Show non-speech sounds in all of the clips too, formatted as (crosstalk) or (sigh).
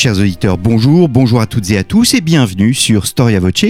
Chers auditeurs, bonjour, bonjour à toutes et à tous et bienvenue sur Storia Voce,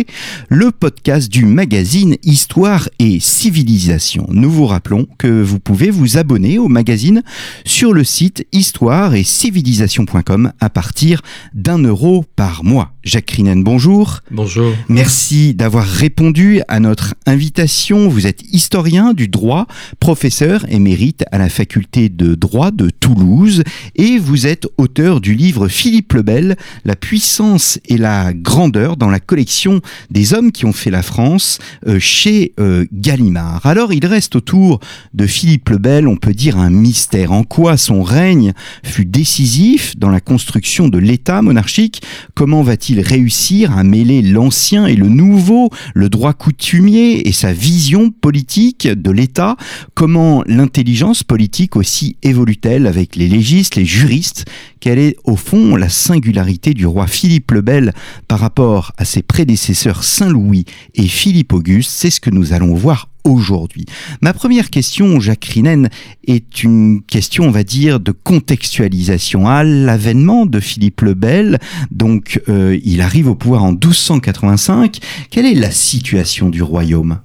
le podcast du magazine Histoire et Civilisation. Nous vous rappelons que vous pouvez vous abonner au magazine sur le site histoire et civilisation.com à partir d'un euro par mois. Jacques Crinen, bonjour. Bonjour. Merci d'avoir répondu à notre invitation. Vous êtes historien du droit, professeur émérite à la faculté de droit de Toulouse et vous êtes auteur du livre Philippe le Bel, La puissance et la grandeur dans la collection des hommes qui ont fait la France euh, chez euh, Gallimard. Alors il reste autour de Philippe le Bel, on peut dire un mystère. En quoi son règne fut décisif dans la construction de l'État monarchique? Comment va-t-il réussir à mêler l'ancien et le nouveau, le droit coutumier et sa vision politique de l'État? Comment l'intelligence politique aussi évolue-t-elle avec les légistes, les juristes? Quelle est au fond la singularité du roi Philippe le Bel par rapport à ses prédécesseurs Saint-Louis et Philippe Auguste? C'est ce que nous allons voir aujourd'hui. Ma première question, Jacques Rinen, est une question, on va dire, de contextualisation. À l'avènement de Philippe le Bel, donc euh, il arrive au pouvoir en 1285, quelle est la situation du royaume?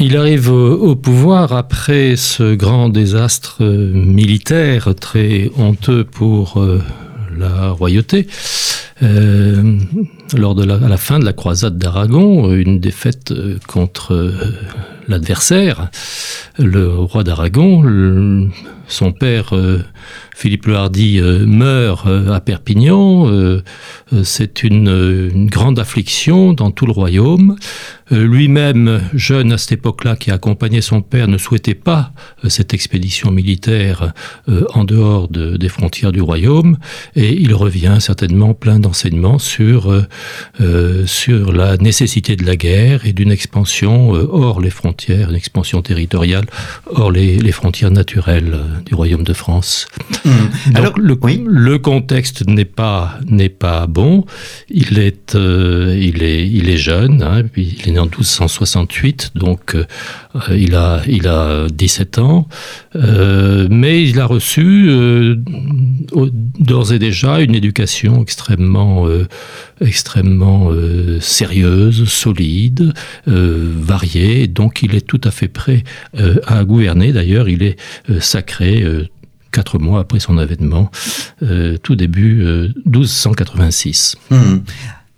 Il arrive au, pouvoir après ce grand désastre euh, militaire très honteux pour euh, la royauté. Euh, lors de la, à la fin de la croisade d'Aragon, une défaite euh, contre euh, l'adversaire, le roi d'Aragon, son père Philippe le Hardy meurt à Perpignan. C'est une, une, grande affliction dans tout le royaume. Lui-même, jeune à cette époque-là, qui accompagnait son père, ne souhaitait pas cette expédition militaire en dehors de, des frontières du royaume, et il revient certainement plein d'enseignements sur euh, sur la nécessité de la guerre et d'une expansion euh, hors les frontières, une expansion territoriale hors les, les frontières naturelles euh, du royaume de France. Mmh. Donc, Alors, le, oui. le contexte n'est pas n'est pas bon. Il est euh, il est il est jeune. Hein, il est né en 1268, donc euh, il a il a 17 ans, euh, mais il a reçu d'ores et déjà une éducation extrêmement extrêmement sérieuse, solide, variée, donc il est tout à fait prêt à gouverner. D'ailleurs, il est sacré quatre mois après son avènement, euh, tout début euh, 1286. Mmh.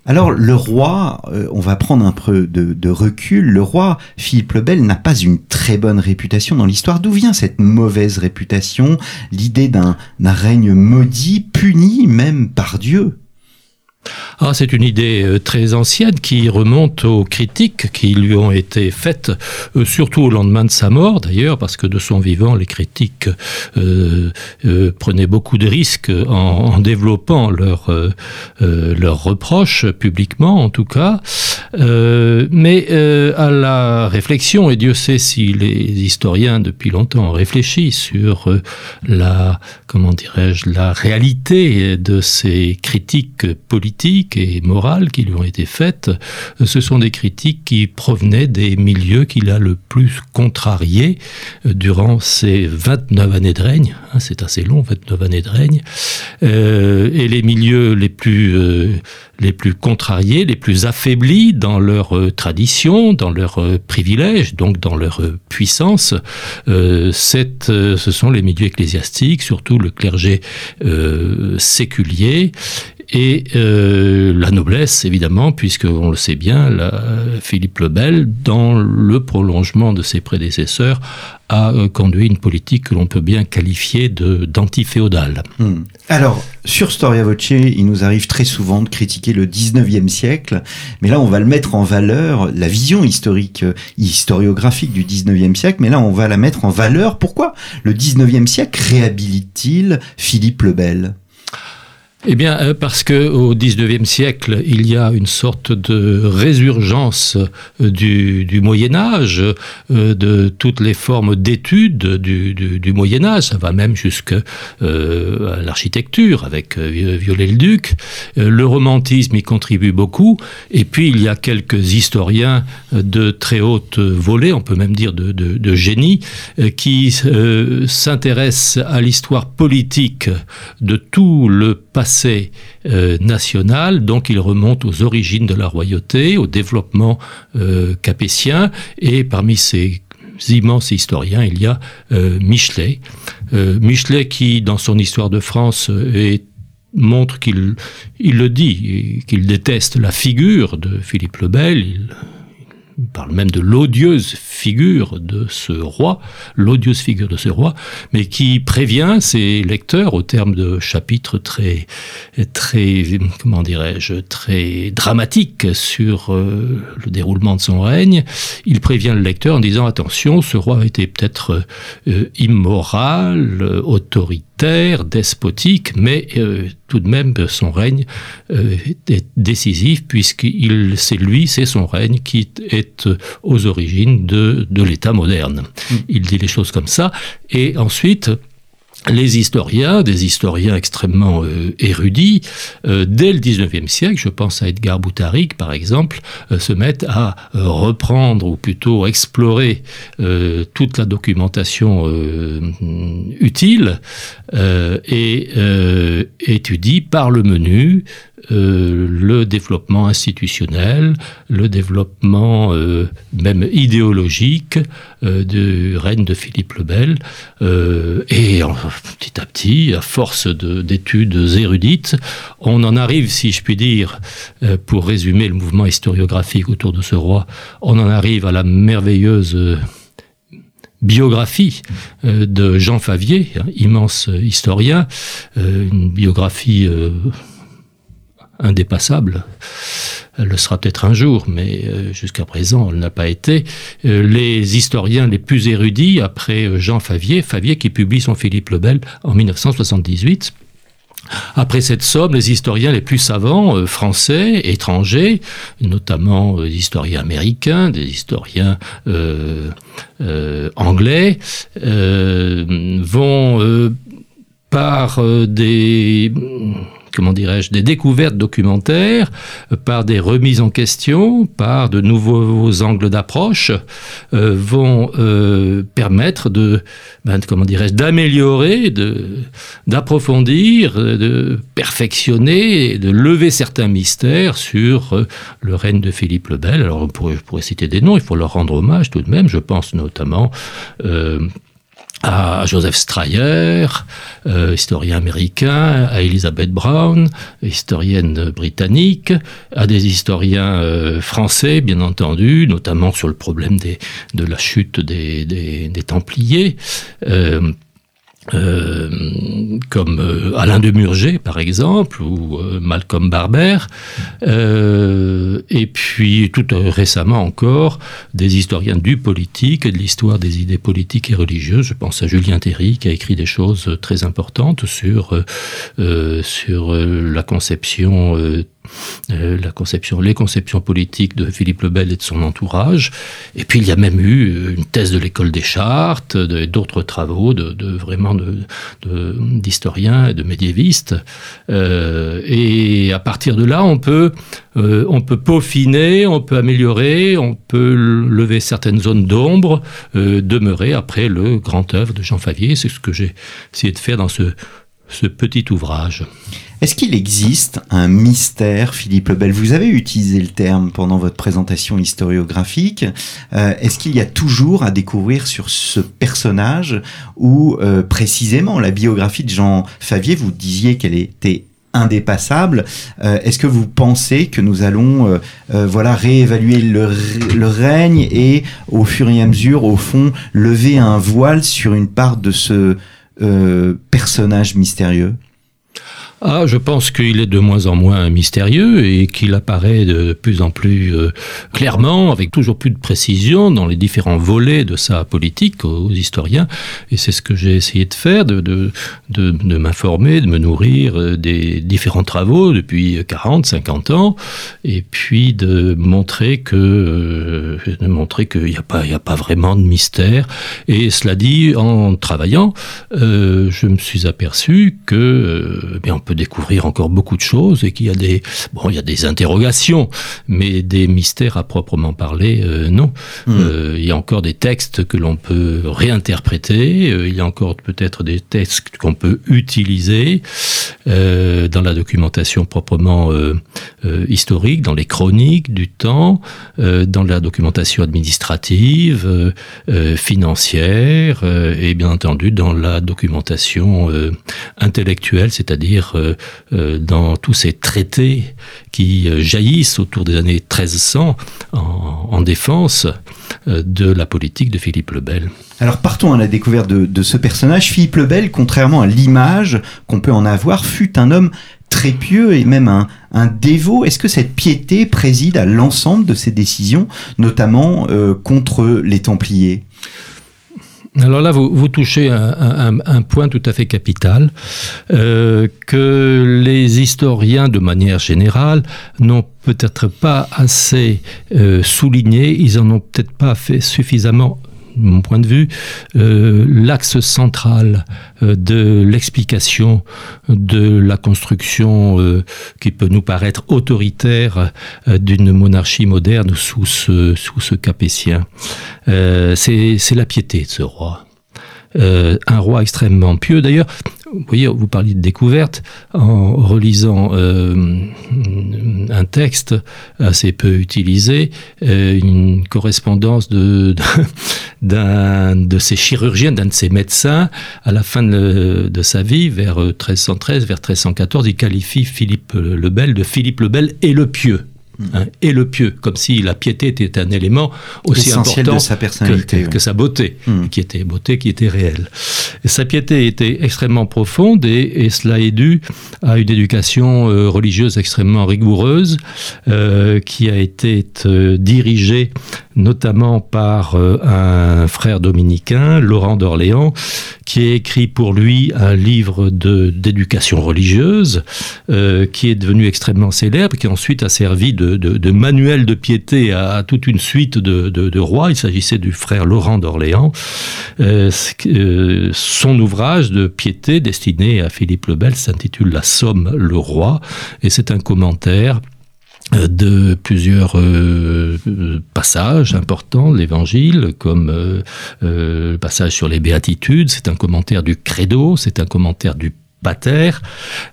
Alors le roi, euh, on va prendre un peu de, de recul, le roi Philippe le Bel n'a pas une très bonne réputation dans l'histoire. D'où vient cette mauvaise réputation, l'idée d'un règne maudit, puni même par Dieu? Ah, c'est une idée euh, très ancienne qui remonte aux critiques qui lui ont été faites, euh, surtout au lendemain de sa mort d'ailleurs, parce que de son vivant, les critiques euh, prenaient beaucoup de risques en, développant leurs leur reproches publiquement en tout cas. Mais à la réflexion, et Dieu sait si les historiens depuis longtemps ont réfléchi sur la, comment dirais-je, la réalité de ces critiques politiques, et morales qui lui ont été faites, ce sont des critiques qui provenaient des milieux qu'il a le plus contrarié durant ces 29 années de règne. C'est assez long, 29 années de règne. Euh, et les milieux les plus, euh, les plus contrariés, les plus affaiblis dans leur euh, tradition, dans leurs euh, privilèges, donc dans leur euh, puissance, euh, euh, ce sont les milieux ecclésiastiques, surtout le clergé euh, séculier et euh, la noblesse évidemment puisque on le sait bien Philippe le Bel dans le prolongement de ses prédécesseurs a euh, conduit une politique que l'on peut bien qualifier de d'antiféodale. Mmh. Alors sur Storia Voce, il nous arrive très souvent de critiquer le 19e siècle, mais là on va le mettre en valeur la vision historique historiographique du 19e siècle, mais là on va la mettre en valeur. Pourquoi le 19e siècle réhabilite-t-il Philippe le Bel? Eh bien, euh, parce que au XIXe siècle, il y a une sorte de résurgence euh, du, Moyen Âge, euh, de toutes les formes d'études du, Moyen Âge. Ça va même jusque à l'architecture avec Viollet-le-Duc. le romantisme y contribue beaucoup. Et puis, il y a quelques historiens de très haute volée, on peut même dire de génie, qui s'intéressent à l'histoire politique de tout le passé euh, national, donc il remonte aux origines de la royauté, au développement euh, capétien, et parmi ces immenses historiens, il y a euh, Michelet. Michelet qui, dans son histoire de France, montre qu'il il le dit, qu'il déteste la figure de Philippe le Bel. Parle même de l'odieuse figure de ce roi, l'odieuse figure de ce roi, mais qui prévient ses lecteurs au terme de chapitres très, très, comment dirais-je, très dramatiques sur euh, le déroulement de son règne. Il prévient le lecteur en disant attention, ce roi était peut-être euh, immoral, autoritaire despotique, mais euh, tout de même son règne euh, est décisif puisque c'est lui, c'est son règne qui est aux origines de, de l'État moderne. Mm. Il dit les choses comme ça. Et ensuite, les historiens, des historiens extrêmement euh, érudits, euh, dès le XIXe siècle, je pense à Edgar Boutaric par exemple, euh, se mettent à reprendre ou plutôt explorer toute la documentation utile et étudient par le menu euh, le développement institutionnel, le développement euh, même idéologique euh, du règne de Philippe le Bel. et petit à petit, à force d'études érudites, on en arrive, si je puis dire, pour résumer le mouvement historiographique autour de ce roi, on en arrive à la merveilleuse biographie de Jean Favier, hein, immense historien, une biographie indépassable. Elle le sera peut-être un jour, mais euh, jusqu'à présent, elle n'a pas été. Euh, les historiens les plus érudits, après euh, Jean Favier, Favier qui publie son Philippe le Bel en 1978, après cette somme, les historiens les plus savants, français, étrangers, notamment des historiens américains, des historiens anglais, vont par des comment dirais-je, des découvertes documentaires, euh, par des remises en question, par de nouveaux angles d'approche, euh, vont euh, permettre de, ben, comment dirais-je, d'améliorer, d'approfondir, de perfectionner, de lever certains mystères sur le règne de Philippe le Bel. Alors, je pourrais citer des noms, il faut leur rendre hommage tout de même. Je pense notamment à Joseph Stryer, euh, historien américain, à Elizabeth Brown, historienne britannique, à des historiens euh, français, bien entendu, notamment sur le problème des, de la chute des, des, des Templiers. Euh, euh, comme euh, Alain de Murger, par exemple, ou euh, Malcolm Barber, et puis tout récemment encore, des historiens du politique et de l'histoire des idées politiques et religieuses. Je pense à Julien Théry, qui a écrit des choses très importantes sur, sur la conception euh, la conception, les conceptions politiques de Philippe le Bel et de son entourage. Et puis il y a même eu une thèse de l'école des chartes, d'autres travaux de, de vraiment d'historiens et de médiévistes. Euh, et à partir de là, on peut, euh, on peut peaufiner, on peut améliorer, on peut lever certaines zones d'ombre, demeurer après le grand œuvre de Jean Favier. C'est ce que j'ai essayé de faire dans ce, ce petit ouvrage. Est-ce qu'il existe un mystère, Philippe Lebel? Vous avez utilisé le terme pendant votre présentation historiographique. Euh, est-ce qu'il y a toujours à découvrir sur ce personnage ou euh, précisément la biographie de Jean Favier, vous disiez qu'elle était indépassable. Euh, est-ce que vous pensez que nous allons voilà réévaluer le, le, règne et au fur et à mesure, au fond, lever un voile sur une part de ce personnage mystérieux? Ah, je pense qu'il est de moins en moins mystérieux et qu'il apparaît de plus en plus euh, clairement, avec toujours plus de précision dans les différents volets de sa politique aux, historiens. Et c'est ce que j'ai essayé de faire, de, de, de, de m'informer, de me nourrir euh, des différents travaux depuis 40, 50 ans, et puis de montrer que, euh, de montrer qu'il n'y a pas, il a pas vraiment de mystère. Et cela dit, en travaillant, euh, je me suis aperçu que, euh, bien, découvrir encore beaucoup de choses et qu'il y a des, bon, il y a des interrogations, mais des mystères à proprement parler, euh, non. Hmm. Euh, il y a encore des textes que l'on peut réinterpréter, euh, il y a encore peut-être des textes qu'on peut utiliser dans la documentation proprement historique, dans les chroniques du temps, dans la documentation administrative, financière et bien entendu dans la documentation intellectuelle, c'est-à-dire dans tous ces traités qui euh, jaillissent autour des années 1300 en, en défense euh, de la politique de Philippe le Bel. Alors partons à la découverte de, ce personnage. Philippe le Bel, contrairement à l'image qu'on peut en avoir, fut un homme très pieux et même un, dévot. Est-ce que cette piété préside à l'ensemble de ses décisions, notamment euh, contre les Templiers? Alors là, vous, touchez un, un- point tout à fait capital euh, que les historiens, de manière générale, n'ont peut-être pas assez euh, souligné, ils en ont peut-être pas fait suffisamment mon point de vue, euh, l'axe central euh, de l'explication de la construction euh, qui peut nous paraître autoritaire d'une monarchie moderne sous ce, sous ce capétien. C'est la piété de ce roi. Euh, un roi extrêmement pieux. D'ailleurs, vous voyez, vous parliez de découverte en relisant euh, un texte assez peu utilisé, euh, une correspondance de d'un de ses chirurgiens, d'un de ses médecins, à la fin de, de sa vie, vers 1313, vers 1314, il qualifie Philippe le Bel de Philippe le Bel et le pieux. Hein, et le pieux, comme si la piété était un élément aussi Essentiel important de sa personnalité. que- oui. que sa beauté, Hmm. qui était beauté, qui était réelle. Et sa piété était extrêmement profonde et, et cela est dû à une éducation euh, religieuse extrêmement rigoureuse euh, qui a été euh, dirigée notamment par un frère dominicain, Laurent d'Orléans, qui a écrit pour lui un livre d'éducation religieuse euh, qui est devenu extrêmement célèbre, qui ensuite a servi de, de- de manuel de piété à, toute une suite de, rois. Il s'agissait du frère Laurent d'Orléans. Euh, euh, son ouvrage de piété destiné à Philippe le Bel s'intitule La Somme, le roi, et c'est un commentaire euh, de plusieurs passages importants de l'Évangile, comme le passage sur les béatitudes, c'est un commentaire du credo, c'est un commentaire du pater,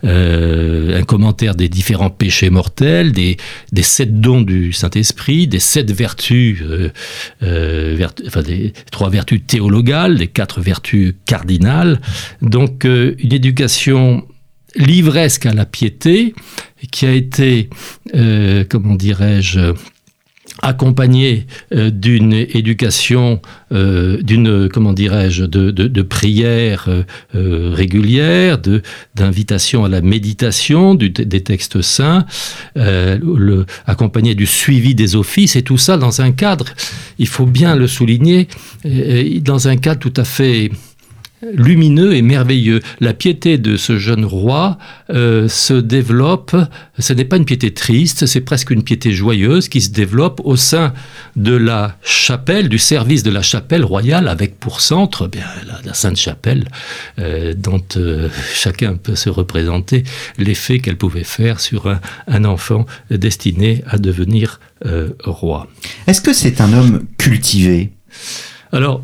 euh, un commentaire des différents péchés mortels, des, des sept dons du Saint-Esprit, des sept vertus, euh, euh, enfin des trois vertus théologales, des quatre vertus cardinales. Donc euh, une éducation livresque à la piété qui a été, comment dirais-je, accompagnée euh, d'une éducation, euh, d'une, comment dirais-je, de, de, de euh, euh, d'invitation à la méditation du- des textes saints, euh, le, accompagné du suivi des offices, et tout ça dans un cadre, il faut bien le souligner, euh, dans un cadre tout à fait lumineux et merveilleux. La piété de ce jeune roi euh, se développe, ce n'est pas une piété triste, c'est presque une piété joyeuse qui se développe au sein de la chapelle, du service de la chapelle royale, avec pour centre eh bien, la, la Sainte Chapelle, euh, dont euh, chacun peut se représenter l'effet qu'elle pouvait faire sur un, un enfant destiné à devenir roi. Est-ce que c'est un homme cultivé? Alors,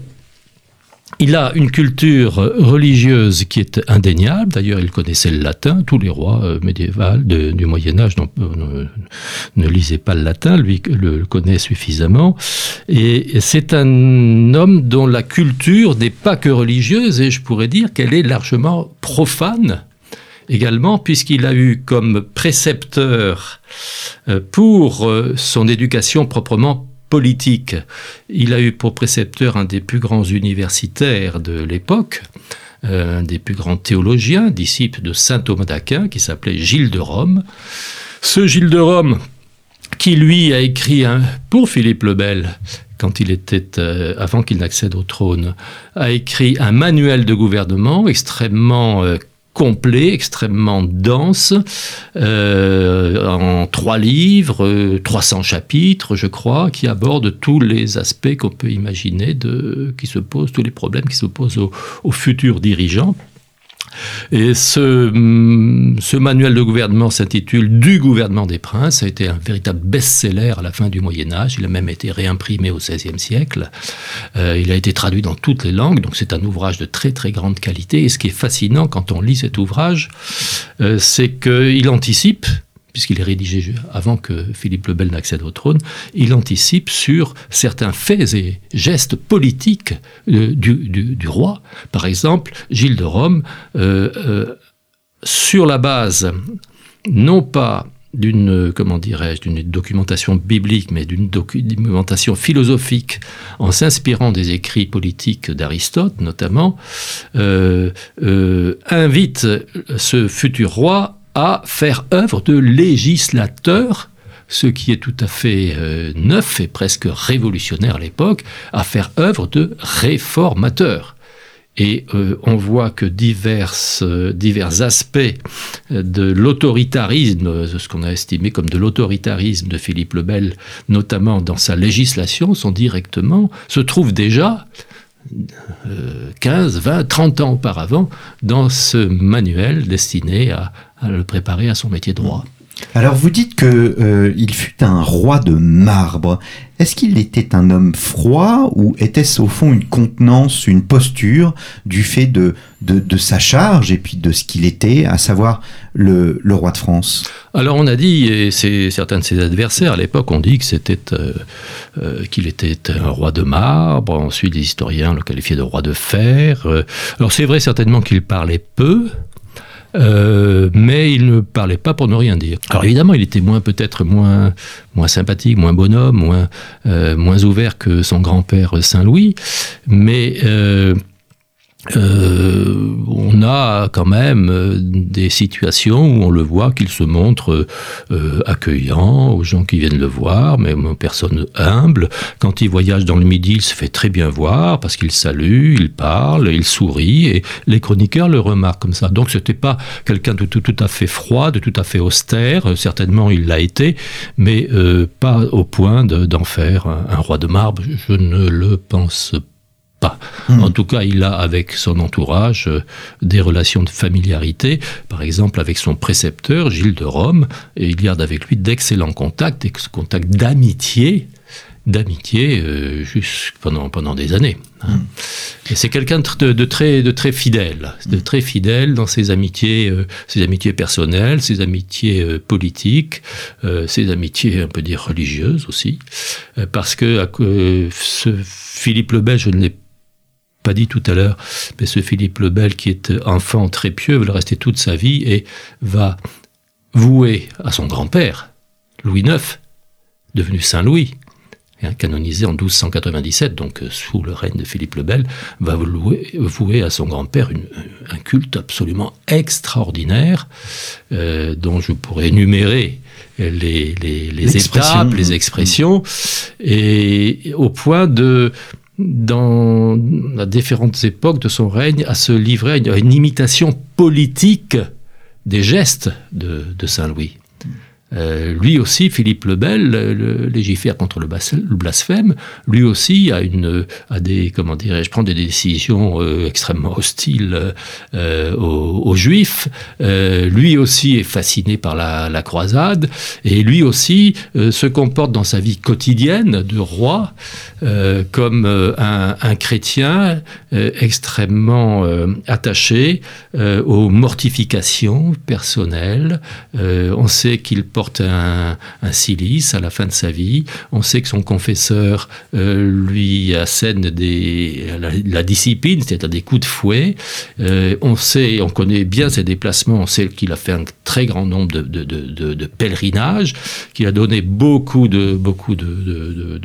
il a une culture religieuse qui est indéniable. D'ailleurs, il connaissait le latin. Tous les rois euh, médiévaux du Moyen Âge euh, ne, ne lisaient pas le latin. Lui le, connaît suffisamment. Et c'est un homme dont la culture n'est pas que religieuse, et je pourrais dire qu'elle est largement profane également, puisqu'il a eu comme précepteur euh, pour son éducation proprement politique. Il a eu pour précepteur un des plus grands universitaires de l'époque, un des plus grands théologiens, disciple de saint Thomas d'Aquin, qui s'appelait Gilles de Rome. Ce Gilles de Rome, qui lui a écrit pour Philippe le Bel, quand il était, euh, avant qu'il n'accède au trône, a écrit un manuel de gouvernement extrêmement euh, complet, extrêmement dense, euh, en trois livres, 300 chapitres, je crois, qui abordent tous les aspects qu'on peut imaginer de, qui se posent, tous les problèmes qui se posent aux futurs dirigeants. Et ce, mm, ce manuel de gouvernement s'intitule Du gouvernement des princes. Ça a été un véritable best-seller à la fin du Moyen Âge. Il a même été réimprimé au XVIe siècle. Euh, il a été traduit dans toutes les langues. Donc c'est un ouvrage de très très grande qualité. Et ce qui est fascinant quand on lit cet ouvrage, euh, c'est qu'il anticipe puisqu'il est rédigé avant que Philippe le Bel n'accède au trône, il anticipe sur certains faits et gestes politiques euh, du, roi. Par exemple, Gilles de Rome, euh, euh, sur la base non pas d'une comment dirais-je d'une documentation biblique mais d'une documentation philosophique en s'inspirant des écrits politiques d'Aristote notamment invite ce futur roi à faire œuvre de législateur, ce qui est tout à fait euh, neuf et presque révolutionnaire à l'époque, à faire œuvre de réformateur. Et euh, on voit que divers, euh, divers aspects de l'autoritarisme, ce qu'on a estimé comme de l'autoritarisme de Philippe le Bel, notamment dans sa législation, sont directement, se trouvent déjà 15, 20, 30 ans auparavant dans ce manuel destiné à, le préparer à son métier de roi. Alors vous dites que euh, il fut un roi de marbre. Est-ce qu'il était un homme froid ou était-ce au fond une contenance, une posture du fait de, de, sa charge et puis de ce qu'il était, à savoir le, le, roi de France? Alors on a dit, et c'est certains de ses adversaires à l'époque ont dit que c'était euh, euh, qu'il était un roi de marbre. Ensuite, les historiens le qualifiaient de roi de fer. alors c'est vrai certainement qu'il parlait peu. Euh, mais il ne parlait pas pour ne rien dire. Alors évidemment, il était moins peut-être moins moins sympathique, moins bonhomme, moins euh, moins ouvert que son grand-père Saint Louis, mais euh, euh, on a quand même euh, des situations où on le voit qu'il se montre euh, accueillant aux gens qui viennent le voir, même aux personnes humbles. Quand il voyage dans le Midi, il se fait très bien voir parce qu'il salue, il parle, il sourit, et les chroniqueurs le remarquent comme ça. Donc c'était pas quelqu'un de tout, tout, à fait froid, de tout à fait austère. Certainement, il l'a été, mais pas au point d'en faire un roi de marbre. Je ne le pense pas Hmm. En tout cas, il a avec son entourage euh, des relations de familiarité, par exemple avec son précepteur, Gilles de Rome, et il garde avec lui d'excellents contacts, des contacts d'amitié, d'amitié euh, pendant, pendant des années. Hein. Hmm. Et c'est quelqu'un de, très, de très fidèle, de très fidèle dans ses amitiés, euh, ses amitiés personnelles, ses amitiés politiques, ses amitiés, on peut dire, religieuses aussi. parce que ce Philippe le Belge, je ne l'ai pas dit tout à l'heure, mais ce Philippe le Bel qui est enfant très pieux, va le rester toute sa vie et va vouer à son grand-père, Louis IX, devenu Saint Louis, canonisé en 1297, donc euh, sous le règne de Philippe le Bel, va vouer, à son grand-père un culte absolument extraordinaire, euh, dont je pourrais énumérer les, les étapes, les expressions, et au point de dans à différentes époques de son règne, à se livrer à une, imitation politique des gestes de Saint-Louis. Euh, lui aussi, Philippe le Bel, le, légifère contre le blasphème. Lui aussi a une, a des, comment dirais-je, prend des décisions euh, extrêmement hostiles euh, aux, Juifs. lui aussi est fasciné par la, croisade et lui aussi se comporte dans sa vie quotidienne de roi comme un, un, chrétien extrêmement attaché aux mortifications personnelles. on sait qu'il porte porte un, un, cilice à la fin de sa vie. On sait que son confesseur euh, lui assène la, discipline, c'est-à-dire des coups de fouet. Euh, on sait, on connaît bien ses déplacements. On sait qu'il a fait un très grand nombre de, pèlerinages, qu'il a donné beaucoup de beaucoup de,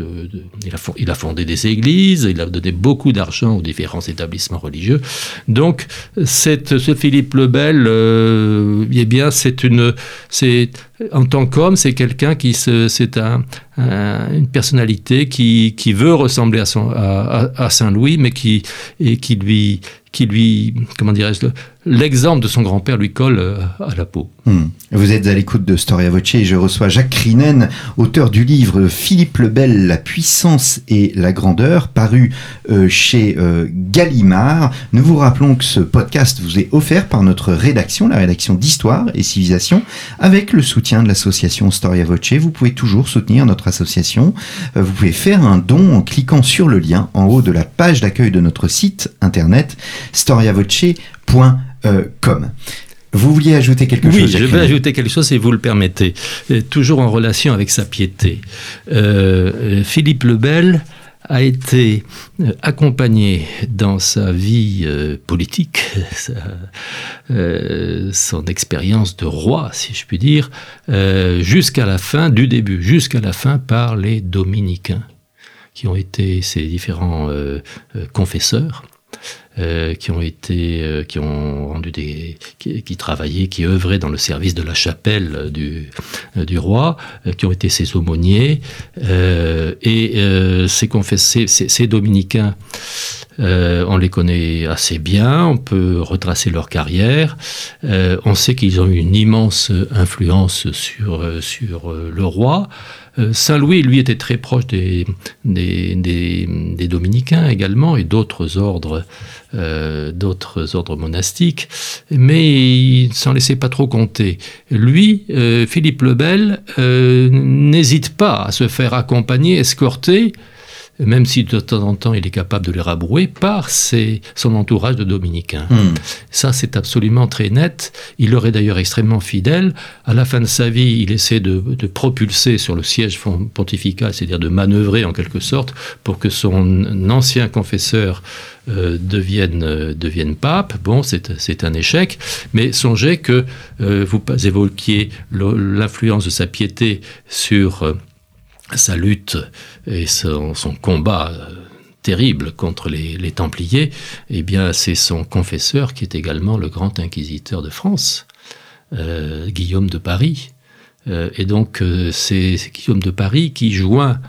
il, a, fondé des églises, il a donné beaucoup d'argent aux différents établissements religieux. Donc, ce Philippe le Bel, euh, eh bien, c'est une, c'est en tant qu'homme, c'est quelqu'un qui c'est un, une personnalité qui, qui veut ressembler à, Saint-Louis, mais qui, et qui lui, qui lui, comment dirais-je, l'exemple de son grand-père lui colle euh, à la peau. Hmm. Vous êtes à l'écoute de Storia Voce et je reçois Jacques Crinen, auteur du livre Philippe le Bel, La puissance et la grandeur, paru euh, chez euh, Gallimard. Nous vous rappelons que ce podcast vous est offert par notre rédaction, la rédaction d'Histoire et Civilisation, avec le soutien de l'association Storia Voce. Vous pouvez toujours soutenir notre association. vous pouvez faire un don en cliquant sur le lien en haut de la page d'accueil de notre site internet storiavoce.com. Vous vouliez ajouter quelque chose Oui, je vais ajouter quelque chose si vous le permettez. toujours en relation avec sa piété. Euh, Philippe le Bel a été euh, accompagné dans sa vie euh, politique, (laughs) son expérience de roi, si je puis dire, jusqu'à la fin, du début jusqu'à la fin, par les dominicains, qui ont été ses différents confesseurs. Euh, qui ont été, euh, qui ont rendu des, qui, travaillaient, qui œuvraient dans le service de la chapelle du, euh, du roi, qui ont été ses aumôniers et ces, confessés, ces dominicains. on les connaît assez bien, on peut retracer leur carrière. on sait qu'ils ont eu une immense influence sur, sur le roi. Saint-Louis, lui, était très proche des, dominicains également et d'autres ordres euh, d'autres ordres monastiques, mais il s'en laissait pas trop compter. Lui, euh, Philippe le Bel, euh, n'hésite pas à se faire accompagner, escorter même si de temps en temps il est capable de les rabrouer, par ses, son entourage de dominicains. Hmm. Ça, c'est absolument très net. Il leur est d'ailleurs extrêmement fidèle. À la fin de sa vie, il essaie de, de propulser sur le siège pontifical, c'est-à-dire de manœuvrer en quelque sorte pour que son ancien confesseur euh, devienne, euh, devienne pape. Bon, c'est un échec, mais songez que euh, vous évoquiez l'influence de sa piété sur sa lutte et son, combat euh, terrible contre les, Templiers, eh bien, c'est son confesseur qui est également le grand inquisiteur de France, euh, Guillaume de Paris. Euh, et donc, c'est Guillaume de Paris qui joint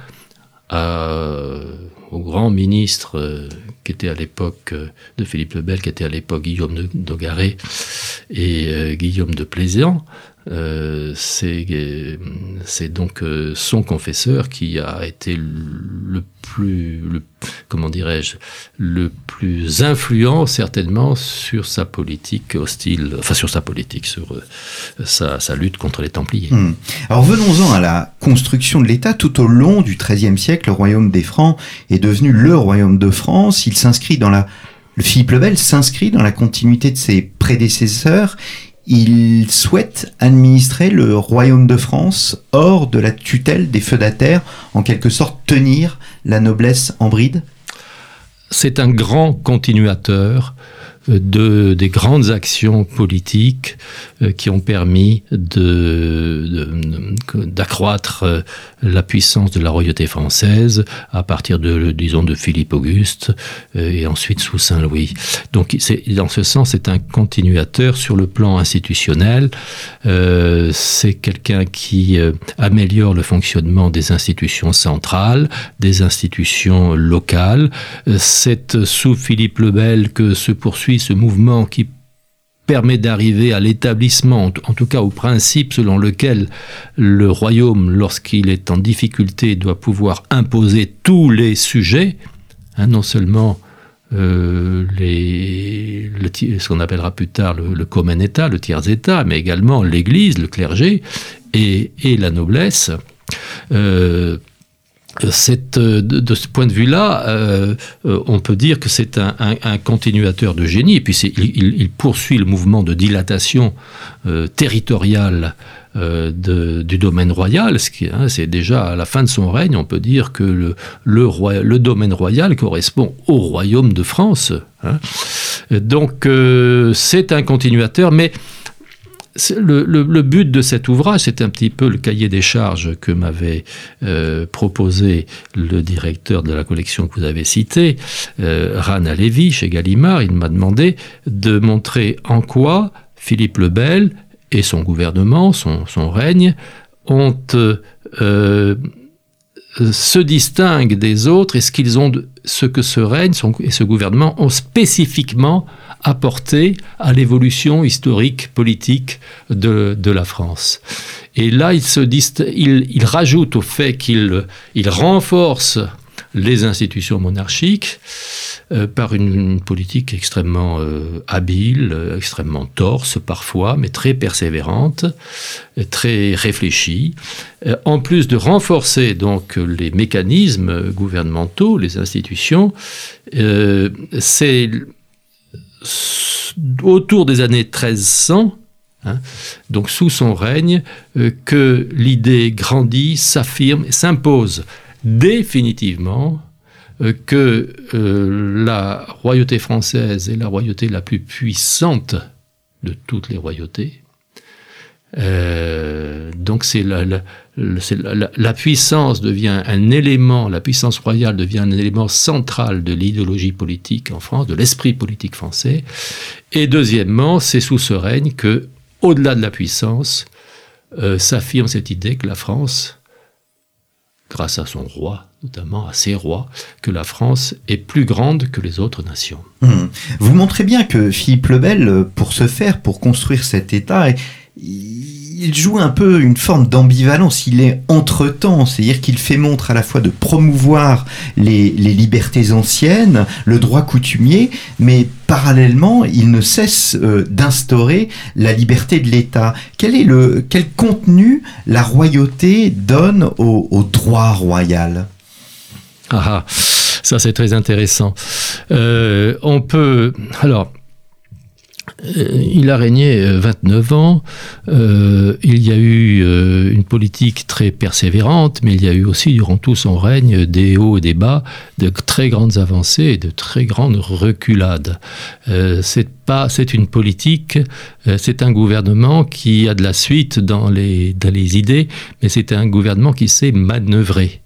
au grand ministre qui était à l'époque de Philippe le Bel, qui était à l'époque Guillaume de d'Ogaret et Guillaume de Plaisant, euh, c'est donc euh, son confesseur qui a été le plus, le, comment dirais-je, le plus influent certainement sur sa politique hostile, enfin sur sa politique, sur euh, sa, lutte contre les Templiers. Mmh. Alors venons-en à la construction de l'État. Tout au long du XIIIe siècle, le royaume des Francs est devenu le royaume de France. Il s'inscrit dans la Philippe le Bel s'inscrit dans la continuité de ses prédécesseurs il souhaite administrer le royaume de France hors de la tutelle des feudataires, en quelque sorte tenir la noblesse en bride. C'est un grand continuateur de, des grandes actions politiques euh, qui ont permis d'accroître euh, la puissance de la royauté française à partir de, disons, de Philippe Auguste euh, et ensuite sous Saint-Louis. Donc, dans ce sens, c'est un continuateur sur le plan institutionnel. C'est quelqu'un qui améliore le fonctionnement des institutions centrales, des institutions locales. C'est sous Philippe le Bel que se poursuit ce mouvement qui permet d'arriver à l'établissement, en tout cas au principe selon lequel le royaume, lorsqu'il est en difficulté, doit pouvoir imposer tous les sujets, hein, non seulement euh, ce qu'on appellera plus tard le, commun État, le tiers État, mais également l'Église, le clergé et, et la noblesse. Euh, euh, de, ce point de vue-là, euh, euh, on peut dire que c'est un, continuateur de génie, et puis il, poursuit le mouvement de dilatation territoriale du domaine royal. Ce qui, hein, c'est déjà à la fin de son règne, on peut dire que le, le, domaine royal correspond au royaume de France. Hein. Donc c'est un continuateur, mais le, but de cet ouvrage, c'est un petit peu le cahier des charges que m'avait euh, proposé le directeur de la collection que vous avez citée, euh, Rana Lévy, chez Gallimard. Il m'a demandé de montrer en quoi Philippe le Bel et son gouvernement, son, règne, ont, euh, se distinguent des autres et ce qu'ils ont, ce que ce règne et ce gouvernement ont spécifiquement apporté à l'évolution historique, politique de, de, la France. Et là, il, se il, il rajoute au fait qu'il il renforce les institutions monarchiques euh, par une, politique extrêmement euh, habile, extrêmement torse parfois, mais très persévérante, très réfléchie. Euh, en plus de renforcer donc les mécanismes gouvernementaux, les institutions, c'est autour des années 1300, hein, donc sous son règne, euh, que l'idée grandit, s'affirme s'impose définitivement euh, que euh, la royauté française est la royauté la plus puissante de toutes les royautés. donc c'est la, la, puissance devient un élément, la puissance royale devient un élément central de l'idéologie politique en France, de l'esprit politique français. Et deuxièmement, c'est sous ce règne que, au-delà de la puissance, euh, s'affirme cette idée que la France, grâce à son roi, notamment à ses rois, que la France est plus grande que les autres nations. Mmh. Vous montrez bien que Philippe le Bel, pour ce faire, pour construire cet État, joue un peu une forme d'ambivalence. Il est entre-temps, c'est-à-dire qu'il fait montre à la fois de promouvoir les, libertés anciennes, le droit coutumier, mais parallèlement, il ne cesse euh, d'instaurer la liberté de l'État. Quel est le quel contenu la royauté donne au, droit royal? Ah, ah, ça c'est très intéressant. Euh, on peut alors il a régné 29 euh, ans. Euh, il y a eu une politique très persévérante, mais il y a eu aussi durant tout son règne des hauts et des bas, de très grandes avancées et de très grandes reculades. c'est pas, c'est une politique, c'est un gouvernement qui a de la suite dans les, dans les idées, mais c'est un gouvernement qui sait manœuvrer.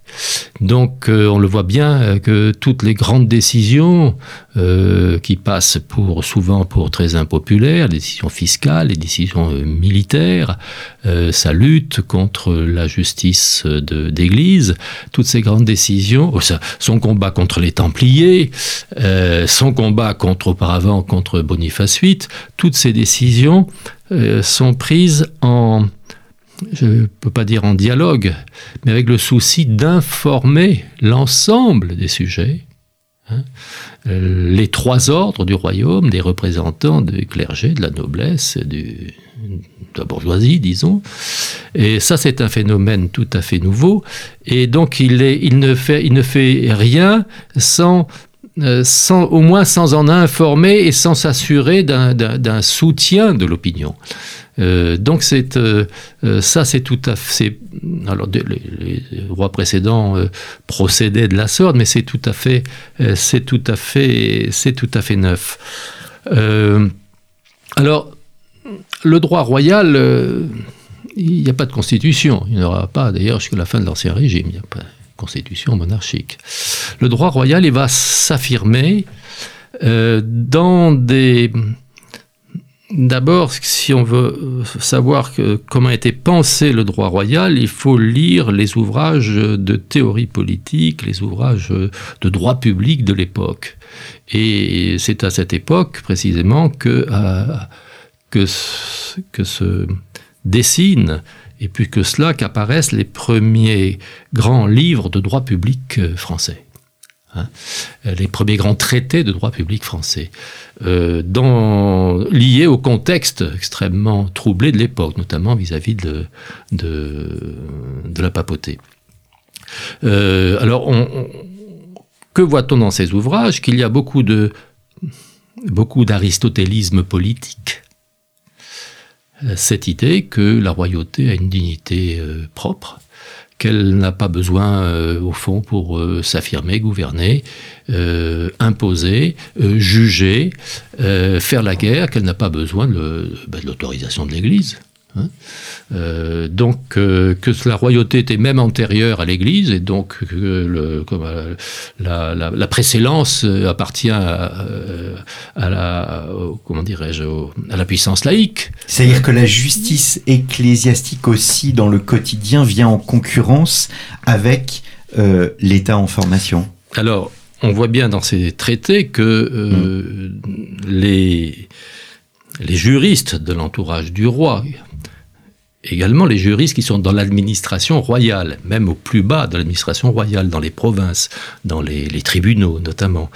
Donc euh, on le voit bien euh, que toutes les grandes décisions euh, qui passent pour souvent pour très impopulaires, les décisions fiscales, les décisions militaires, sa lutte contre la justice d'église, toutes ces grandes décisions, oh, son combat contre les Templiers, son combat contre auparavant contre Boniface VIII, toutes ces décisions sont prises en je ne peux pas dire en dialogue, mais avec le souci d'informer l'ensemble des sujets, hein, euh, les trois ordres du royaume, des représentants du clergé, de la noblesse, de la bourgeoisie, disons. Et ça, c'est un phénomène tout à fait nouveau. Et donc, il, ne, fait, rien sans euh, au moins sans en informer et sans s'assurer d'un soutien de l'opinion. Euh, donc euh, euh, ça c'est tout à fait alors les, rois précédents procédaient de la sorte mais c'est tout à fait c'est tout à fait c'est tout à fait neuf. Alors le droit royal il n'y a pas de constitution. Il n'y aura pas d'ailleurs jusqu'à la fin de l'ancien régime il n'y a pas de constitution monarchique. Le droit royal il va s'affirmer dans des D'abord, si on veut euh, savoir comment été pensé le droit royal, il faut lire les ouvrages de théorie politique, les ouvrages de droit public de l'époque. Et c'est à cette époque, précisément, que, euh, se dessinent, et plus que cela, qu'apparaissent les premiers grands livres de droit public euh, français. Hein, les premiers grands traités de droit public français, euh, dans, liés au contexte extrêmement troublé de l'époque, notamment vis-à-vis de, la papauté. Euh, alors, que voit-on dans ces ouvrages? Qu'il y a beaucoup de beaucoup d'aristotélisme politique, cette idée que la royauté a une dignité propre, qu'elle n'a pas besoin, au fond, pour s'affirmer, gouverner, imposer, juger, faire la guerre, qu'elle n'a pas besoin de ben, l'autorisation de l'Église. Hein. Euh, donc euh, que la royauté était même antérieure à l'Église et donc que le, comme, euh, la, la, la, précédence appartient à, à la comment dirais-je à la puissance laïque. C'est-à-dire que la justice ecclésiastique aussi dans le quotidien vient en concurrence avec l'État en formation. Alors on voit bien dans ces traités que mm. les les juristes de l'entourage du roi, également les juristes qui sont dans l'administration royale, même au plus bas de l'administration royale, dans les provinces, dans les, tribunaux notamment,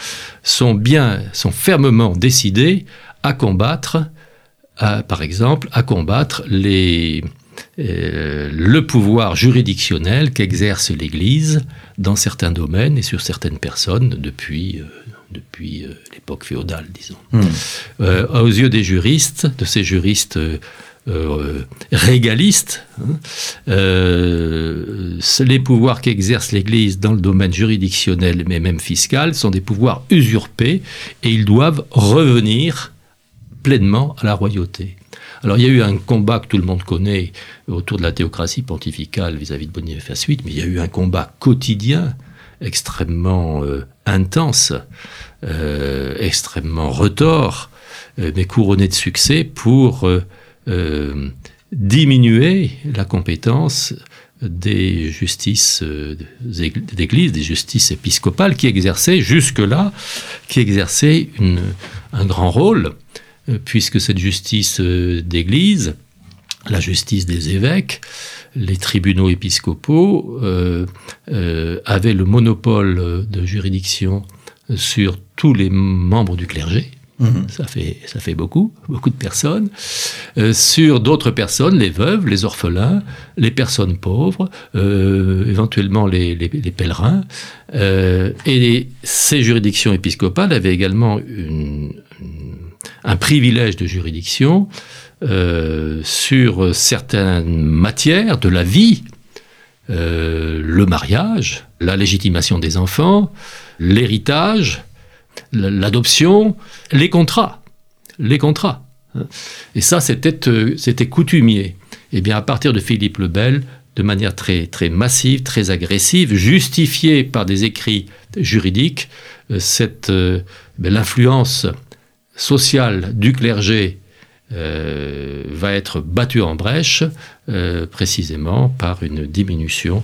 sont bien, sont fermement décidés à combattre, par exemple, à combattre euh, le pouvoir juridictionnel qu'exerce l'Église dans certains domaines et sur certaines personnes depuis, euh, depuis euh, l'époque féodale, disons. Hmm. aux yeux des juristes, de ces juristes euh, régaliste. Hein. Euh, les pouvoirs qu'exerce l'Église dans le domaine juridictionnel, mais même fiscal, sont des pouvoirs usurpés et ils doivent revenir pleinement à la royauté. Alors il y a eu un combat que tout le monde connaît autour de la théocratie pontificale vis-à-vis de Boniface VIII, mais il y a eu un combat quotidien extrêmement euh, intense, extrêmement retors, mais couronné de succès pour euh, diminuer la compétence des justices euh, d'église, des justices épiscopales qui exerçaient jusque-là, qui exerçaient un grand rôle, euh, puisque cette justice d'église, la justice des évêques, les tribunaux épiscopaux euh, avaient le monopole de juridiction sur tous les membres du clergé, Mhm. Ça, fait, ça fait beaucoup, beaucoup de personnes. Euh, sur d'autres personnes, les veuves, les orphelins, les personnes pauvres, euh, éventuellement les, les, pèlerins. Euh, et ces juridictions épiscopales avaient également une, un privilège de juridiction sur certaines matières de la vie, le mariage, la légitimation des enfants, l'héritage, l'adoption, les contrats. Les contrats. Et ça, c'était, euh, coutumier. Et eh bien, à partir de Philippe le Bel, de manière très, très massive, très agressive, justifiée par des écrits juridiques, euh, cette, euh, ben, l'influence sociale du clergé va être battue en brèche précisément par une diminution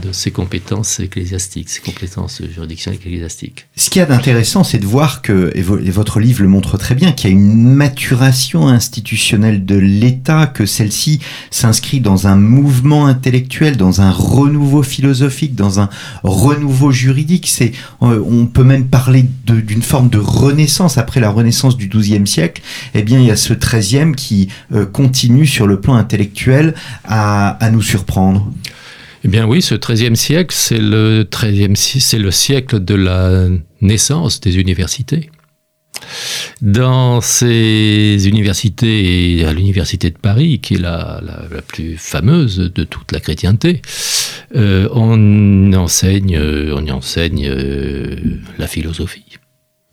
de ses compétences ecclésiastiques, ses compétences de juridiction ecclésiastique. Ce qui est intéressant, c'est de voir que, et votre livre le montre très bien, qu'il y a une maturation institutionnelle de l'État, que celle-ci s'inscrit dans un mouvement intellectuel, dans un renouveau philosophique, dans un renouveau juridique. C'est, euh, on peut même parler d'une forme de renaissance après la renaissance du XIIe siècle. Eh bien, il y a ce XIIIe qui euh, continue sur le plan intellectuel à nous surprendre. Eh bien oui, ce XIIIe siècle, c'est le, 13 c'est le siècle de la naissance des universités. Dans ces universités, à l'université de Paris, qui est la, plus fameuse de toute la chrétienté, euh, on enseigne, on y enseigne euh, la philosophie.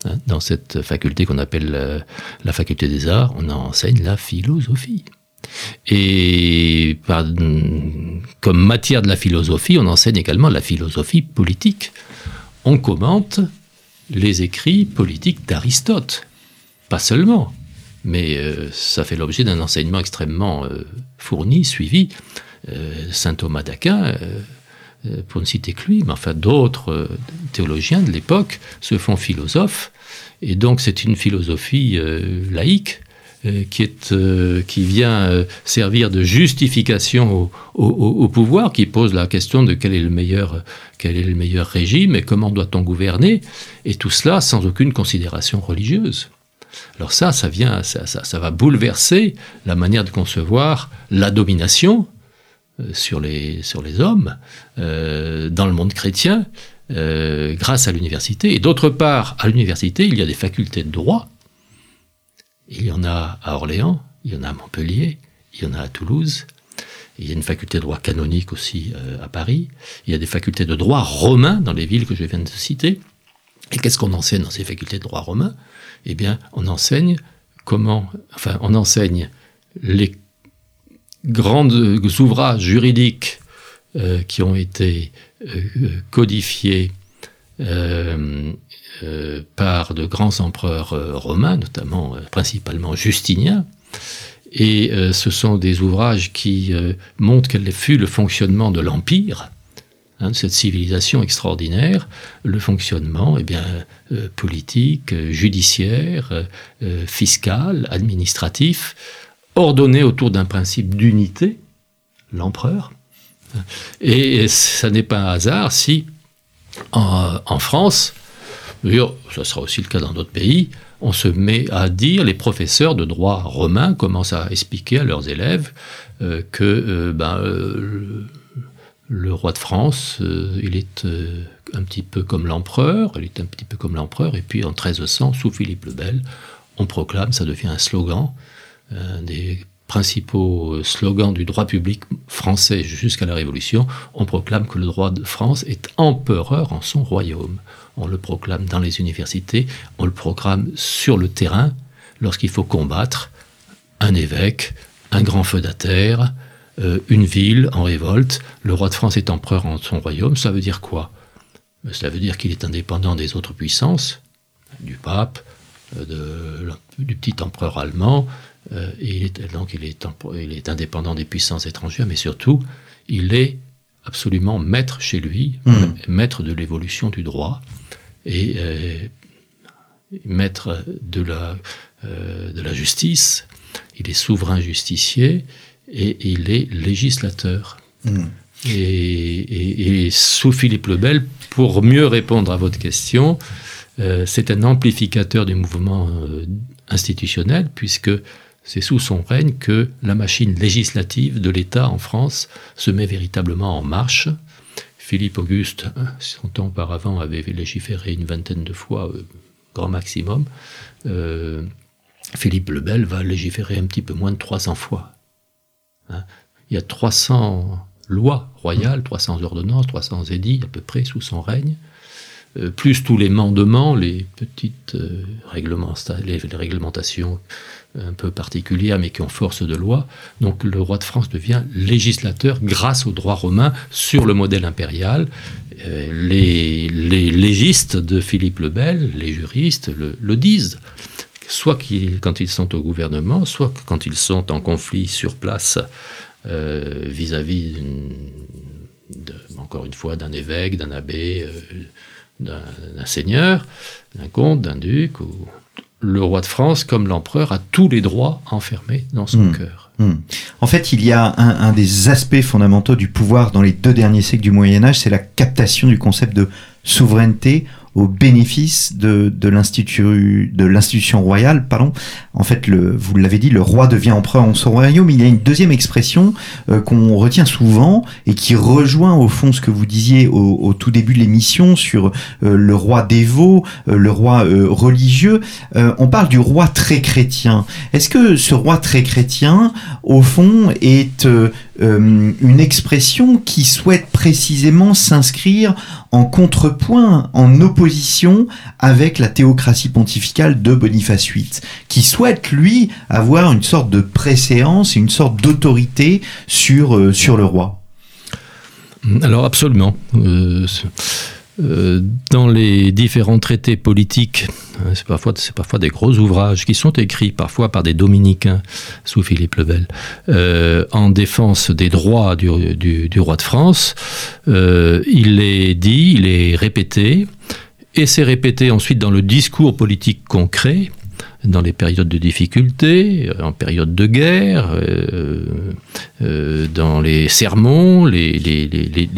Hein, dans cette faculté qu'on appelle la faculté des arts, on enseigne la philosophie. Et comme matière de la philosophie, on enseigne également la philosophie politique. On commente les écrits politiques d'Aristote. Pas seulement, mais euh, ça fait l'objet d'un enseignement extrêmement euh, fourni, suivi. Euh, Saint Thomas d'Aquin, pour ne citer que lui, mais enfin d'autres théologiens de l'époque se font philosophes. Et donc c'est une philosophie laïque qui, est, euh, qui vient euh, servir de justification au, pouvoir, qui pose la question de quel est le meilleur, quel est le meilleur régime et comment doit-on gouverner, et tout cela sans aucune considération religieuse. Alors ça, ça vient, ça, ça, va bouleverser la manière de concevoir la domination sur les, sur les hommes dans le monde chrétien grâce à l'université. Et d'autre part, à l'université, il y a des facultés de droit il y en a à Orléans, il y en a à Montpellier, il y en a à Toulouse. Il y a une faculté de droit canonique aussi à Paris. Il y a des facultés de droit romain dans les villes que je viens de citer. Et qu'est-ce qu'on enseigne dans ces facultés de droit romain? Eh bien, on enseigne comment, enfin, on enseigne les grands ouvrages juridiques euh, qui ont été euh, codifiés euh, par de grands empereurs romains, notamment principalement Justinien. Et ce sont des ouvrages qui montrent quel fut le fonctionnement de l'Empire, hein, de cette civilisation extraordinaire, le fonctionnement eh bien, politique, judiciaire, fiscal, administratif, ordonné autour d'un principe d'unité, l'empereur. Et ça n'est pas un hasard si, en, France, d'ailleurs, ça sera aussi le cas dans d'autres pays, on se met à dire, les professeurs de droit romain commencent à expliquer à leurs élèves euh, que euh, ben, euh, le, roi de France, il est un petit peu comme l'empereur, il est un petit peu comme l'empereur, et puis en 1300, sous Philippe le Bel, on proclame, ça devient un slogan, des principaux slogans du droit public français jusqu'à la Révolution, on proclame que le droit de France est empereur en son royaume. On le proclame dans les universités, on le proclame sur le terrain lorsqu'il faut combattre un évêque, un grand feudataire, euh, une ville en révolte. Le roi de France est empereur en son royaume. Ça veut dire quoi? Cela veut dire qu'il est indépendant des autres puissances, du pape, euh, du petit empereur allemand, euh, il est, donc il est, il est indépendant des puissances étrangères, mais surtout, il est absolument maître chez lui, hmm. maître de l'évolution du droit et euh, maître de la, euh, de la justice. Il est souverain justicier et, il est législateur. Hmm. Et, et, sous Philippe le Bel, pour mieux répondre à votre question, c'est un amplificateur du mouvement institutionnel, puisque c'est sous son règne que la machine législative de l'État en France se met véritablement en marche. Philippe Auguste, son temps auparavant, avait légiféré une vingtaine de fois, euh, grand maximum. Euh, Philippe le Bel va légiférer un petit peu moins de 300 fois. Hein. Il y a 300 lois royales, 300 ordonnances, 300 édits à peu près sous son règne. Euh, plus tous les mandements, les petites réglementations un peu particulières, mais qui ont force de loi. Donc le roi de France devient législateur grâce au droit romain sur le modèle impérial. Euh, les, légistes de Philippe le Bel, les juristes, le, disent. Soit quand ils sont au gouvernement, soit quand ils sont en conflit sur place euh, vis-à-vis, encore une fois, d'un évêque, d'un abbé, euh, d'un seigneur, d'un comte, d'un duc, ou le roi de France, comme l'empereur, a tous les droits enfermés dans son hmm. cœur. Hmm. En fait, il y a un, des aspects fondamentaux du pouvoir dans les deux derniers siècles du Moyen Âge, c'est la captation du concept de souveraineté au bénéfice de, de l'institution royale. Pardon. En fait, le, vous l'avez dit, le roi devient empereur en son royaume. Il y a une deuxième expression euh, qu'on retient souvent et qui rejoint au fond ce que vous disiez au, au tout début de l'émission sur euh, le roi dévot, euh, le roi religieux. on parle du roi très chrétien. Est-ce que ce roi très chrétien, au fond, est une expression qui souhaite précisément s'inscrire en contrepoint, en opposition avec la théocratie pontificale de Boniface VIII, qui souhaite, lui, avoir une sorte de préséance une sorte d'autorité sur, euh, sur le roi. Alors absolument. Euh, euh, dans les différents traités politiques, hein, c'est parfois, parfois des gros ouvrages qui sont écrits parfois par des dominicains sous Philippe le Bel, en défense des droits du, roi de France. Il est dit, il est répété, et c'est répété ensuite dans le discours politique concret dans les périodes de difficulté, euh, en période de guerre, euh, euh, dans les sermons, les,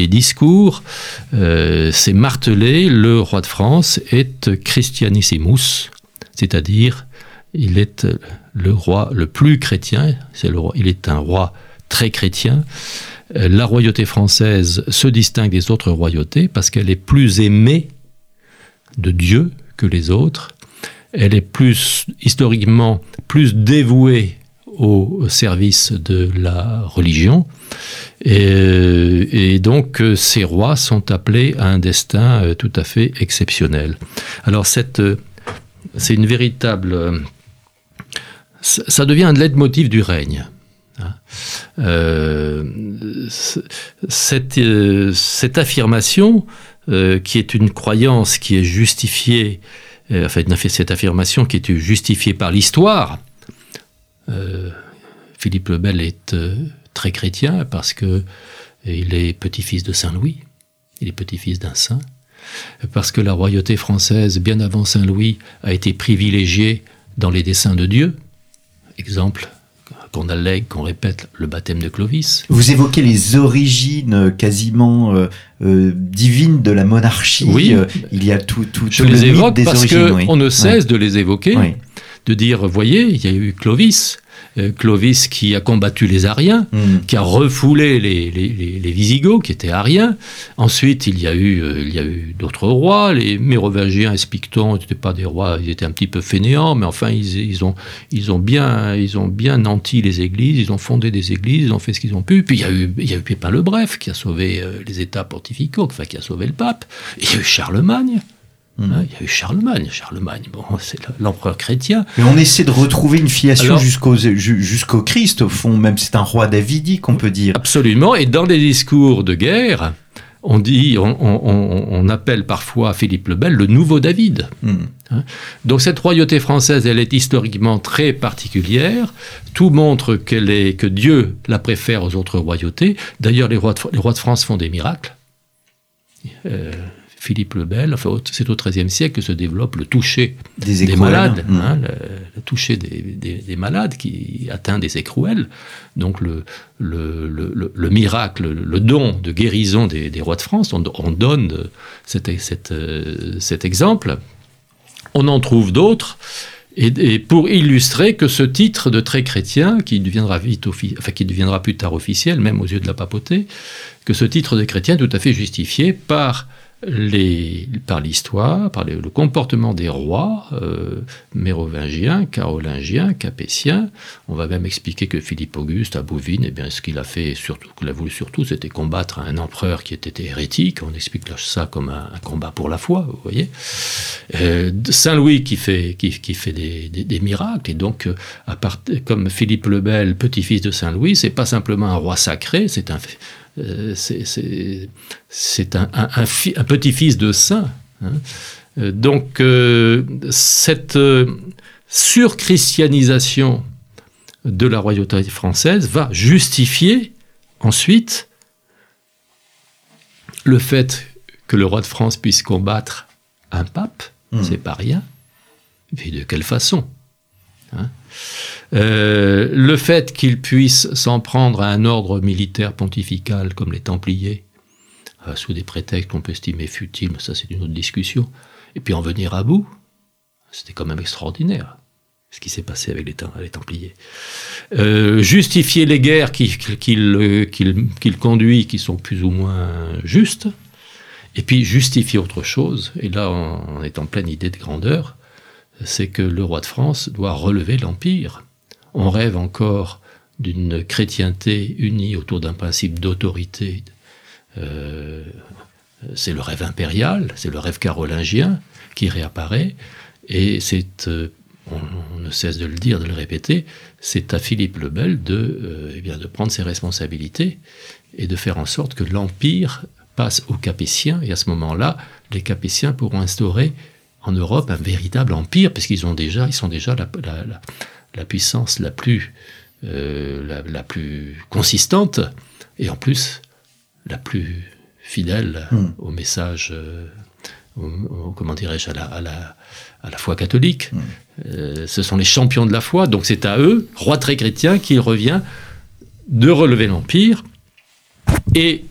discours. c'est martelé, le roi de France est christianissimus, c'est-à-dire il est le roi le plus chrétien, il est un roi très chrétien. La royauté française se distingue des autres royautés parce qu'elle est plus aimée de Dieu que les autres elle est plus historiquement plus dévouée au service de la religion. Et, donc ces rois sont appelés à un destin tout à fait exceptionnel. Alors cette, c'est une véritable... Ça devient un leitmotiv du règne. Hein. cette, affirmation, qui est une croyance qui est justifiée euh, enfin, cette affirmation qui est justifiée par l'histoire. Euh, Philippe le Bel est euh, très chrétien parce que il est petit-fils de Saint Louis, il est petit-fils d'un saint, parce que la royauté française, bien avant Saint Louis, a été privilégiée dans les desseins de Dieu. Exemple, qu'on allègue, qu'on répète le baptême de Clovis. Vous évoquez les origines quasiment euh, euh, divines de la monarchie. Oui, euh, il y a tout, tout, Je les évoque parce qu'on ne cesse de les évoquer, de dire, voyez, il y a eu Clovis, euh, Clovis qui a combattu les Ariens, mm. qui a refoulé les, les, Visigoths qui étaient Ariens. Ensuite, il y a eu, euh, il y a eu d'autres rois. Les Mérovingiens et Spictons n'étaient pas des rois, ils étaient un petit peu fainéants, mais enfin, ils, ont, ils, ont bien, ils ont bien nanti les églises, ils ont fondé des églises, ils ont fait ce qu'ils ont pu. Puis il y a eu, il y a eu Pépin le Bref qui a sauvé euh, les États pontificaux, enfin, qui a sauvé le pape. Il y a eu Charlemagne. Hmm. Hein, il y a eu Charlemagne. Charlemagne, bon, (laughs) c'est l'empereur chrétien. Mais on essaie de retrouver une filiation jusqu'au Christ, au fond, même c'est un roi davidie qu'on peut dire. Absolument. Et dans les discours de guerre, on dit, on, appelle parfois Philippe le Bel le nouveau David. Hmm. Hein. Donc cette royauté française, elle est historiquement très particulière. Tout montre qu'elle est, que Dieu la préfère aux autres royautés. D'ailleurs, les rois, de, les rois de France font des miracles. Euh, Philippe le Bel, enfin, c'est au XIIIe siècle que se développe le toucher des, malades, mmh. hein, le, toucher des, malades qui atteint des écrouelles. Donc le, le, miracle, le don de guérison des, rois de France, on, donne cet, cet, exemple. On en trouve d'autres. Et, pour illustrer que ce titre de très chrétien, qui deviendra, vite enfin, qui deviendra plus tard officiel, même aux yeux de la papauté, que ce titre de chrétien est tout à fait justifié par les, par l'histoire, par le comportement des rois euh, mérovingiens, carolingiens, capétiens. On va même expliquer que Philippe Auguste à Bouvines, eh bien, ce qu'il a fait surtout, qu'il a voulu surtout, c'était combattre un empereur qui était hérétique. On explique ça comme un, combat pour la foi, vous voyez. Euh, Saint Louis qui fait, qui, qui fait des, des, miracles, et donc, euh, à part, comme Philippe le Bel, petit-fils de Saint Louis, c'est pas simplement un roi sacré, c'est un c'est un, petit-fils de saint. Hein. Euh, donc euh, cette surchristianisation de la royauté française va justifier ensuite le fait que le roi de France puisse combattre un pape, mmh. c'est pas rien. Mais de quelle façon hein euh, le fait qu'il puisse s'en prendre à un ordre militaire pontifical comme les Templiers, euh, sous des prétextes qu'on peut estimer futiles, ça c'est une autre discussion, et puis en venir à bout, c'était quand même extraordinaire ce qui s'est passé avec les, Templiers. Euh, justifier les guerres qu'il conduit, qui sont plus ou moins justes, et puis justifier autre chose, et là on est en pleine idée de grandeur, c'est que le roi de France doit relever l'Empire on rêve encore d'une chrétienté unie autour d'un principe d'autorité. Euh, c'est le rêve impérial, c'est le rêve carolingien qui réapparaît, et c'est, euh, on, ne cesse de le dire, de le répéter, c'est à Philippe le Bel de, euh, eh bien, de prendre ses responsabilités et de faire en sorte que l'Empire passe aux Capétiens, et à ce moment-là, les Capétiens pourront instaurer en Europe un véritable empire, parce qu'ils ont déjà, ils sont déjà la, la puissance la plus, euh, la, plus consistante et en plus la plus fidèle hmm. au message, euh, comment dirais-je, à la, à, la, à la, foi catholique. Hmm. Euh, ce sont les champions de la foi, donc c'est à eux, roi très chrétien, qu'il revient de relever l'Empire. Et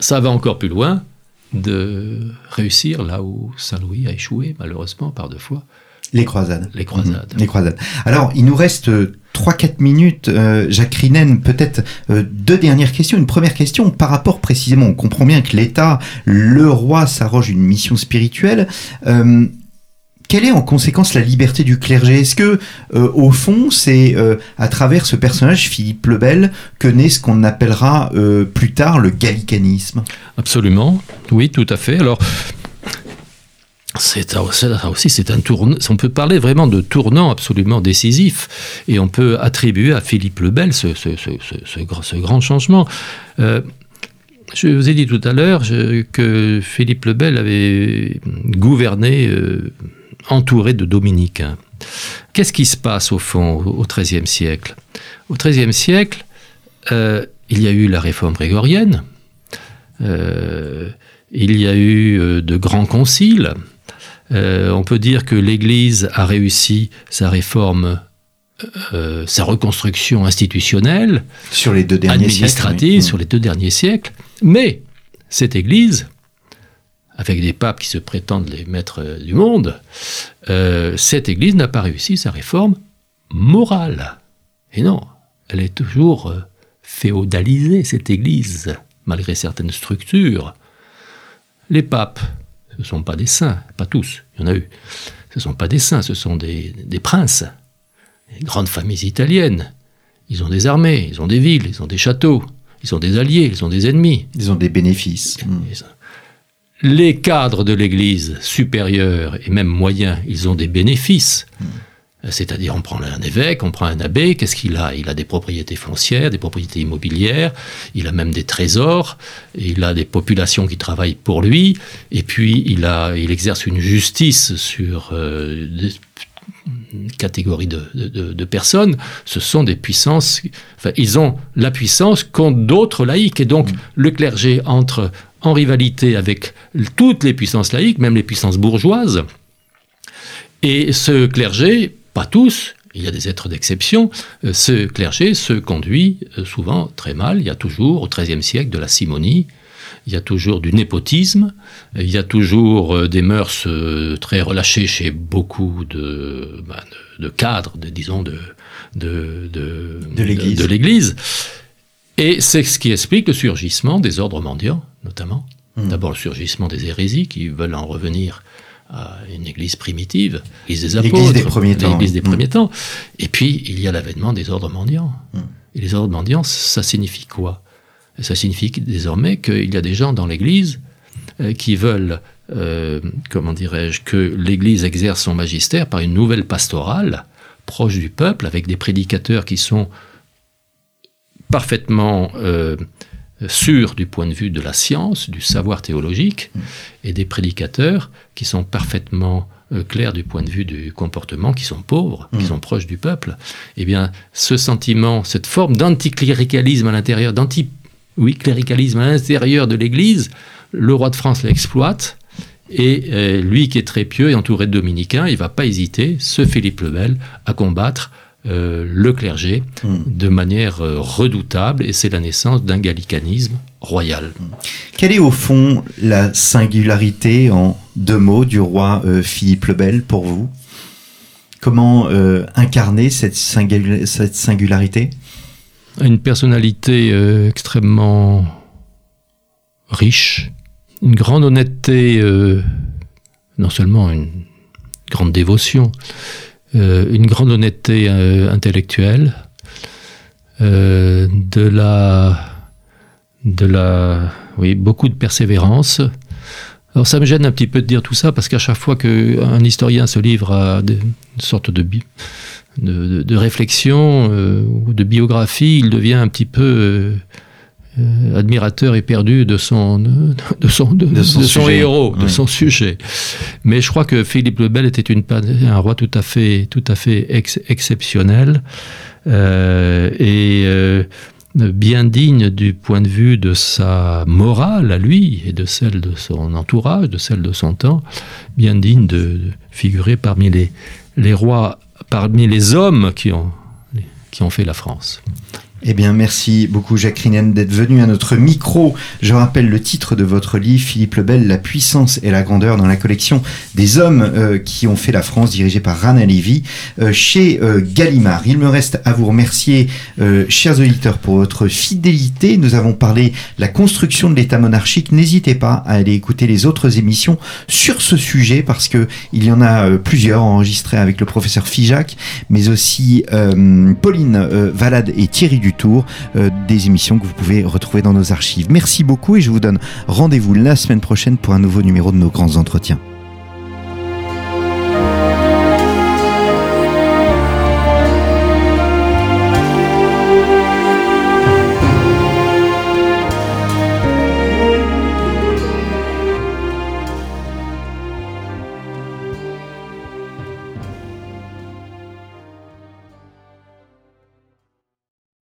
ça va encore plus loin de réussir là où Saint Louis a échoué, malheureusement, par deux fois, les croisades. Les croisades. Mhm. Les croisades. Alors, il nous reste 3-4 euh, minutes. Euh, Jacques Rinen, peut-être euh, deux dernières questions. Une première question par rapport précisément, on comprend bien que l'État, le roi s'arroge une mission spirituelle. Quelle est en conséquence la liberté du clergé? Est-ce que, euh, au fond, c'est euh, à travers ce personnage, Philippe le Bel, que naît ce qu'on appellera euh, plus tard le gallicanisme? Absolument, oui, tout à fait. Alors, c'est un tournant. On peut parler vraiment de tournant absolument décisif, et on peut attribuer à Philippe le Bel ce, grand changement. je vous ai dit tout à l'heure que Philippe le Bel avait gouverné entouré de dominicains. Qu'est-ce qui se passe au fond au XIIIe siècle? Au XIIIe siècle, euh, il y a eu la réforme grégorienne, euh, il y a eu euh, de grands conciles. on peut dire que l'Église a réussi sa réforme sa reconstruction institutionnelle, sur les deux derniers administrative, sur les deux derniers siècles. Mais cette Église avec des papes qui se prétendent les maîtres du monde, euh, cette Église n'a pas réussi sa réforme morale. Et non, elle est toujours euh, féodalisée, cette Église, malgré certaines structures. Les papes, ce ne sont pas des saints, pas tous, il y en a eu. Ce ne sont pas des saints, ce sont des, princes, des grandes familles italiennes. Ils ont des armées, ils ont des villes, ils ont des châteaux, ils ont des alliés, ils ont des ennemis. Ils ont des bénéfices les cadres de l'Église supérieure et même moyens, ils ont des bénéfices. C'est-à-dire, on prend un évêque, on prend un abbé, qu'est-ce qu'il a? Il a des propriétés foncières, des propriétés immobilières, il a même des trésors, il a des populations qui travaillent pour lui, et puis il, a, il exerce une justice sur euh, des catégories de, personnes. Ce sont des puissances, enfin, ils ont la puissance contre d'autres laïcs, et donc mm. le clergé entre en rivalité avec toutes les puissances laïques, même les puissances bourgeoises. Et ce clergé, pas tous, il y a des êtres d'exception, euh, ce clergé se conduit euh, souvent très mal. Il y a toujours, au XIIIe siècle, de la simonie, il y a toujours du népotisme, il y a toujours euh, des mœurs très relâchées chez beaucoup de, bah, cadres, disons, de, de, de l'Église. Et c'est ce qui explique le surgissement des ordres mendiants, notamment. Hmm. D'abord le surgissement des hérésies qui veulent en revenir à une église primitive, l'église des apôtres, des premiers temps. L'église des hmm. premiers temps. Et puis il y a l'avènement des ordres mendiants. Hmm. Et les ordres mendiants, ça signifie quoi? Ça signifie désormais qu'il y a des gens dans l'église euh, qui veulent, euh, comment dirais-je, que l'église exerce son magistère par une nouvelle pastorale proche du peuple, avec des prédicateurs qui sont parfaitement euh, sûrs du point de vue de la science, du savoir théologique, et des prédicateurs qui sont parfaitement euh, clairs du point de vue du comportement, qui sont pauvres, qui mm. sont proches du peuple, eh bien, ce sentiment, cette forme d'anticléricalisme à l'intérieur, d'anti, oui, cléricalisme à l'intérieur de l'Église, le roi de France l'exploite, et euh, lui qui est très pieux et entouré de dominicains, il va pas hésiter, ce Philippe le Bel, à combattre euh, le clergé hmm. de manière euh, redoutable et c'est la naissance d'un gallicanisme royal. Hmm. Quelle est au fond la singularité en deux mots du roi euh, Philippe le Bel pour vous? Comment incarner cette, cette, singularité? Une personnalité extrêmement riche, une grande honnêteté, non seulement une grande dévotion, une grande honnêteté euh, intellectuelle, euh, de la, de la, oui, beaucoup de persévérance. Alors ça me gêne un petit peu de dire tout ça parce qu'à chaque fois qu'un historien se livre à une sorte de, de, de, réflexion ou de biographie, il devient un petit peu euh, admirateur éperdu de son, de son, de, son, héros, de son sujet. Mais je crois que Philippe le Bel était une, un roi tout à fait, tout à fait exceptionnel euh, et euh, bien digne du point de vue de sa morale à lui et de celle de son entourage, de celle de son temps, bien digne de, figurer parmi les, les rois, parmi les hommes qui ont, qui ont fait la France. Eh bien, merci beaucoup Jacques Rinen d'être venu à notre micro. Je rappelle le titre de votre livre, Philippe Lebel, La puissance et la grandeur dans la collection des hommes euh, qui ont fait la France, dirigé par Rana Levy, euh, chez euh, Gallimard. Il me reste à vous remercier, chers auditeurs, pour votre fidélité. Nous avons parlé de la construction de l'État monarchique. N'hésitez pas à aller écouter les autres émissions sur ce sujet parce que il y en a plusieurs enregistrées avec le professeur Fijac, mais aussi Pauline Valade et Thierry Dutour tour euh, des émissions que vous pouvez retrouver dans nos archives. Merci beaucoup et je vous donne rendez-vous la semaine prochaine pour un nouveau numéro de nos grands entretiens.